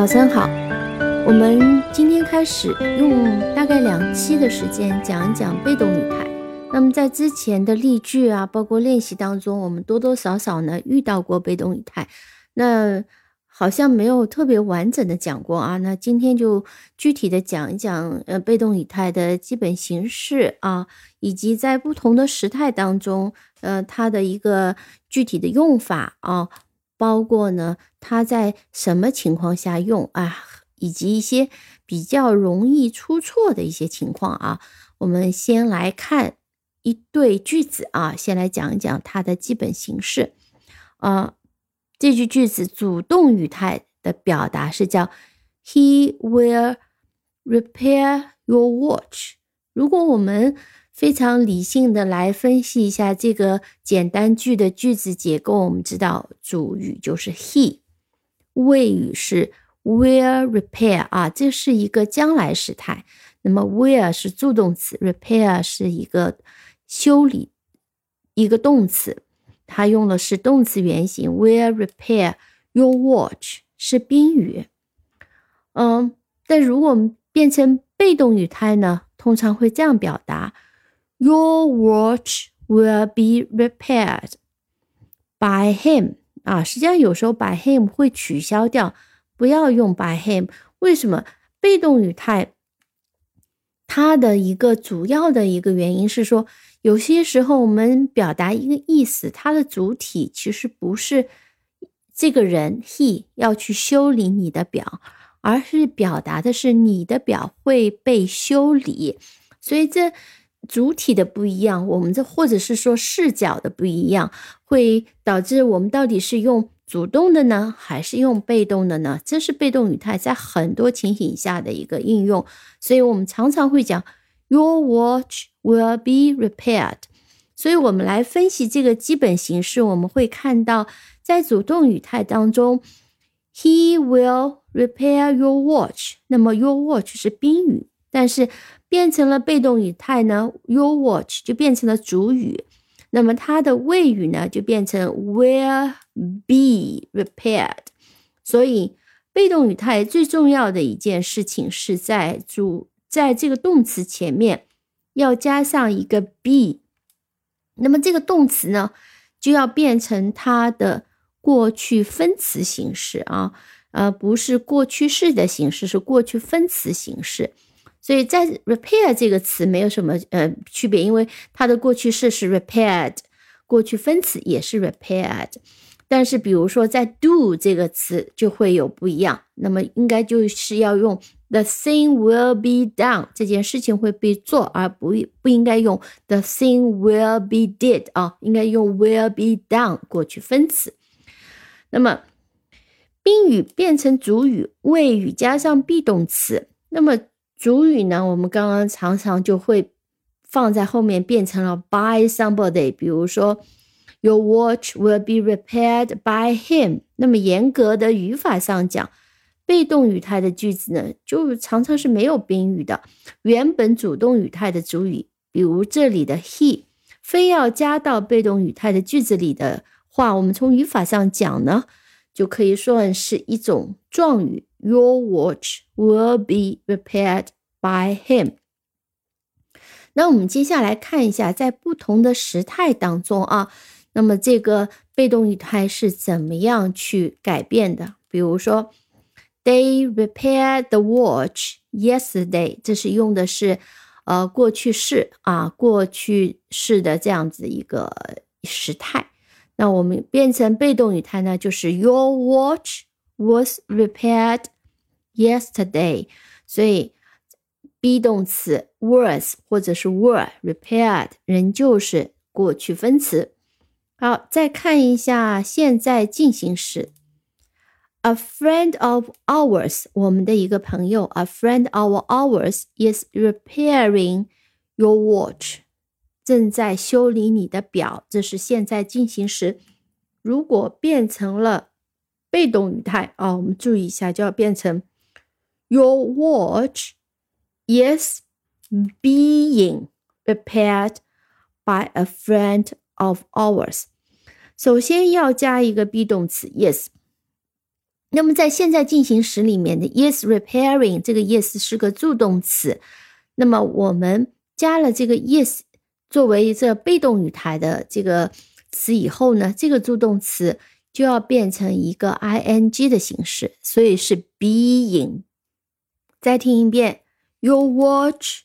早晨好，我们今天开始用大概两期的时间讲一讲被动语态。那么在之前的例句啊，包括练习当中，我们多多少少呢遇到过被动语态，那好像没有特别完整的讲过啊。那今天就具体的讲一讲呃被动语态的基本形式啊，以及在不同的时态当中，呃它的一个具体的用法啊。包括呢，它在什么情况下用啊，以及一些比较容易出错的一些情况啊。我们先来看一对句子啊，先来讲一讲它的基本形式。啊，这句句子主动语态的表达是叫 He will repair your watch。如果我们非常理性的来分析一下这个简单句的句子结构。我们知道主语就是 he，谓语是 will repair 啊，这是一个将来时态。那么 will 是助动词，repair 是一个修理一个动词，它用的是动词原形。will repair your watch 是宾语。嗯，但如果我们变成被动语态呢，通常会这样表达。Your watch will be repaired by him 啊，实际上有时候 by him 会取消掉，不要用 by him。为什么？被动语态它的一个主要的一个原因是说，有些时候我们表达一个意思，它的主体其实不是这个人 he 要去修理你的表，而是表达的是你的表会被修理，所以这。主体的不一样，我们这或者是说视角的不一样，会导致我们到底是用主动的呢，还是用被动的呢？这是被动语态在很多情形下的一个应用，所以我们常常会讲 Your watch will be repaired。所以我们来分析这个基本形式，我们会看到在主动语态当中，He will repair your watch。那么 Your watch 是宾语，但是变成了被动语态呢，Your watch 就变成了主语，那么它的谓语呢就变成 will be repaired。所以被动语态最重要的一件事情是在主在这个动词前面要加上一个 be，那么这个动词呢就要变成它的过去分词形式啊，呃，不是过去式的形式，是过去分词形式。所以在 repair 这个词没有什么呃区别，因为它的过去式是 repaired，过去分词也是 repaired。但是比如说在 do 这个词就会有不一样，那么应该就是要用 the thing will be done，这件事情会被做，而不不应该用 the thing will be did 啊，应该用 will be done 过去分词。那么宾语变成主语，谓语加上 be 动词，那么。主语呢，我们刚刚常常就会放在后面变成了 by somebody，比如说 Your watch will be repaired by him。那么严格的语法上讲，被动语态的句子呢，就常常是没有宾语的。原本主动语态的主语，比如这里的 he，非要加到被动语态的句子里的话，我们从语法上讲呢，就可以算是一种状语。Your watch will be repaired by him。那我们接下来看一下，在不同的时态当中啊，那么这个被动语态是怎么样去改变的？比如说，They repaired the watch yesterday，这是用的是呃过去式啊，过去式的这样子一个时态。那我们变成被动语态呢，就是 Your watch。Was repaired yesterday，所以 be 动词 was 或者是 were repaired 仍旧是过去分词。好，再看一下现在进行时，a friend of ours，我们的一个朋友，a friend of ours is repairing your watch，正在修理你的表，这是现在进行时。如果变成了被动语态啊，我们注意一下，就要变成 Your watch is being repaired by a friend of ours。首先要加一个 be 动词 yes，那么在现在进行时里面的 yes repairing 这个 yes 是个助动词，那么我们加了这个 yes 作为这被动语态的这个词以后呢，这个助动词就要变成一个 ing 的形式，所以是 being。再听一遍，Your watch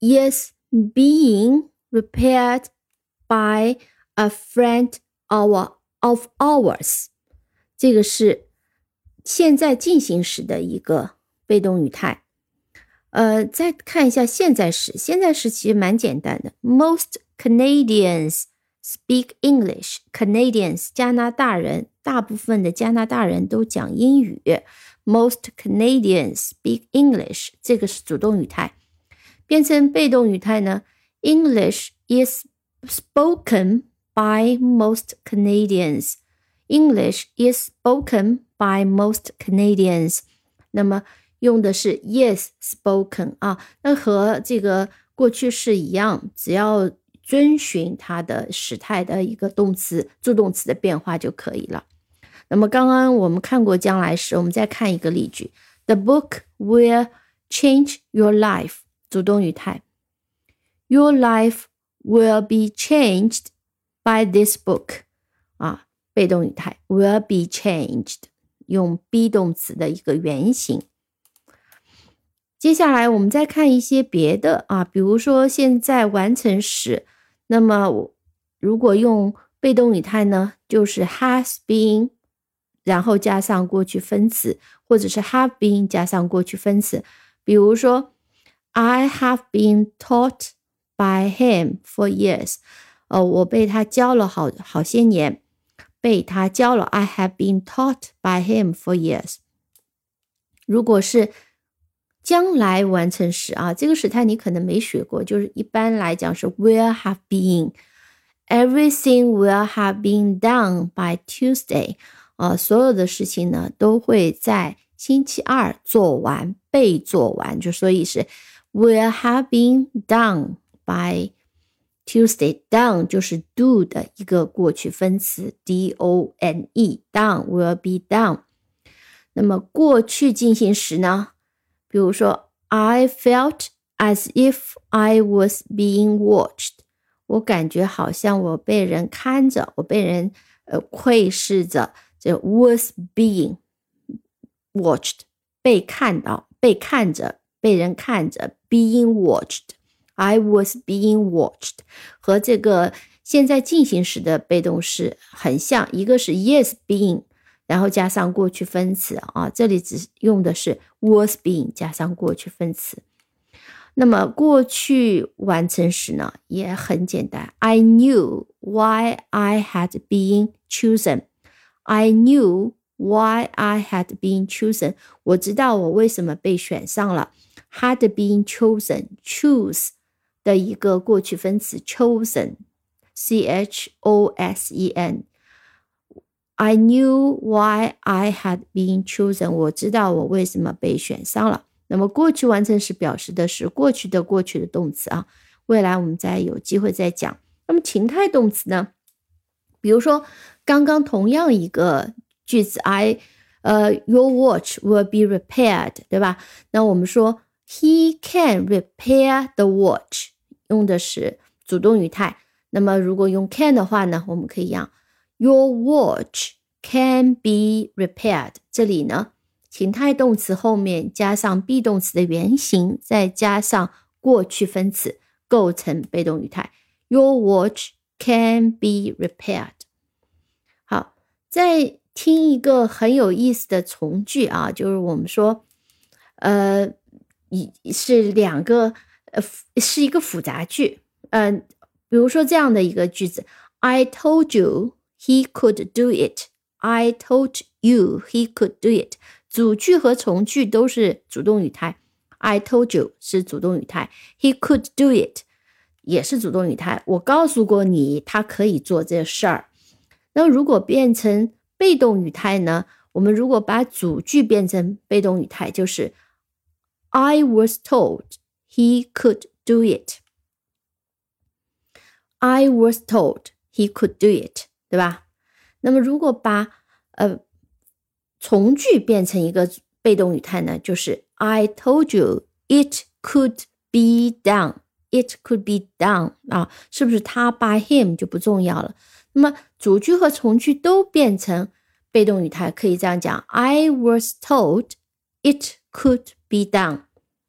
is being repaired by a friend of of ours。这个是现在进行时的一个被动语态。呃，再看一下现在时，现在时其实蛮简单的。Most Canadians speak English. Canadians 加拿大人，大部分的加拿大人都讲英语。Most Canadians speak English. 这个是主动语态，变成被动语态呢？English is spoken by most Canadians. English is spoken by most Canadians。那么用的是 yes spoken 啊，那和这个过去式一样，只要遵循它的时态的一个动词助动词的变化就可以了。那么刚刚我们看过将来时，我们再看一个例句：The book will change your life。主动语态，Your life will be changed by this book。啊，被动语态 will be changed，用 be 动词的一个原形。接下来我们再看一些别的啊，比如说现在完成时，那么如果用被动语态呢，就是 has been，然后加上过去分词，或者是 have been 加上过去分词。比如说，I have been taught by him for years，呃，我被他教了好好些年，被他教了。I have been taught by him for years。如果是将来完成时啊，这个时态你可能没学过，就是一般来讲是 will have been，everything will have been done by Tuesday，啊，所有的事情呢都会在星期二做完，被做完，就所以是 will have been done by Tuesday，done 就是 do 的一个过去分词，d o n e，done will be done。那么过去进行时呢？比如说，I felt as if I was being watched。我感觉好像我被人看着，我被人呃窥视着。这 was being watched，被看到，被看着，被人看着，being watched。I was being watched，和这个现在进行时的被动式很像，一个是 yes being。然后加上过去分词啊，这里只用的是 was being 加上过去分词。那么过去完成时呢，也很简单。I knew why I had been chosen. I knew why I had been chosen. 我知道我为什么被选上了。Had been chosen, choose 的一个过去分词 chosen，c h o s e n。 I knew why I had been chosen。我知道我为什么被选上了。那么过去完成时表示的是过去的过去的动词啊。未来我们再有机会再讲。那么情态动词呢？比如说刚刚同样一个句子，I，呃，Your watch will be repaired，对吧？那我们说 He can repair the watch，用的是主动语态。那么如果用 can 的话呢，我们可以用。Your watch can be repaired。这里呢，情态动词后面加上 be 动词的原形，再加上过去分词，构成被动语态。Your watch can be repaired。好，再听一个很有意思的从句啊，就是我们说，呃，一是两个，呃，是一个复杂句。嗯，比如说这样的一个句子：I told you。He could do it. I told you he could do it. 主句和从句都是主动语态。I told you 是主动语态，He could do it 也是主动语态。我告诉过你，他可以做这事儿。那如果变成被动语态呢？我们如果把主句变成被动语态，就是 I was told he could do it. I was told he could do it. 对吧？那么如果把呃从句变成一个被动语态呢，就是 I told you it could be done. It could be done 啊，是不是他 by him 就不重要了？那么主句和从句都变成被动语态，可以这样讲：I was told it could be done。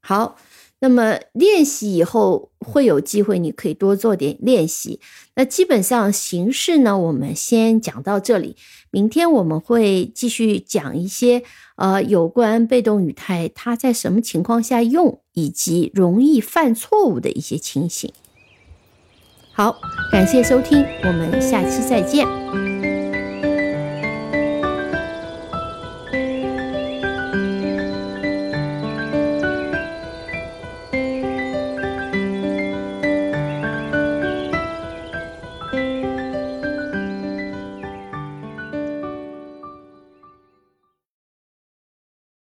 好。那么练习以后会有机会，你可以多做点练习。那基本上形式呢，我们先讲到这里。明天我们会继续讲一些呃有关被动语态，它在什么情况下用，以及容易犯错误的一些情形。好，感谢收听，我们下期再见。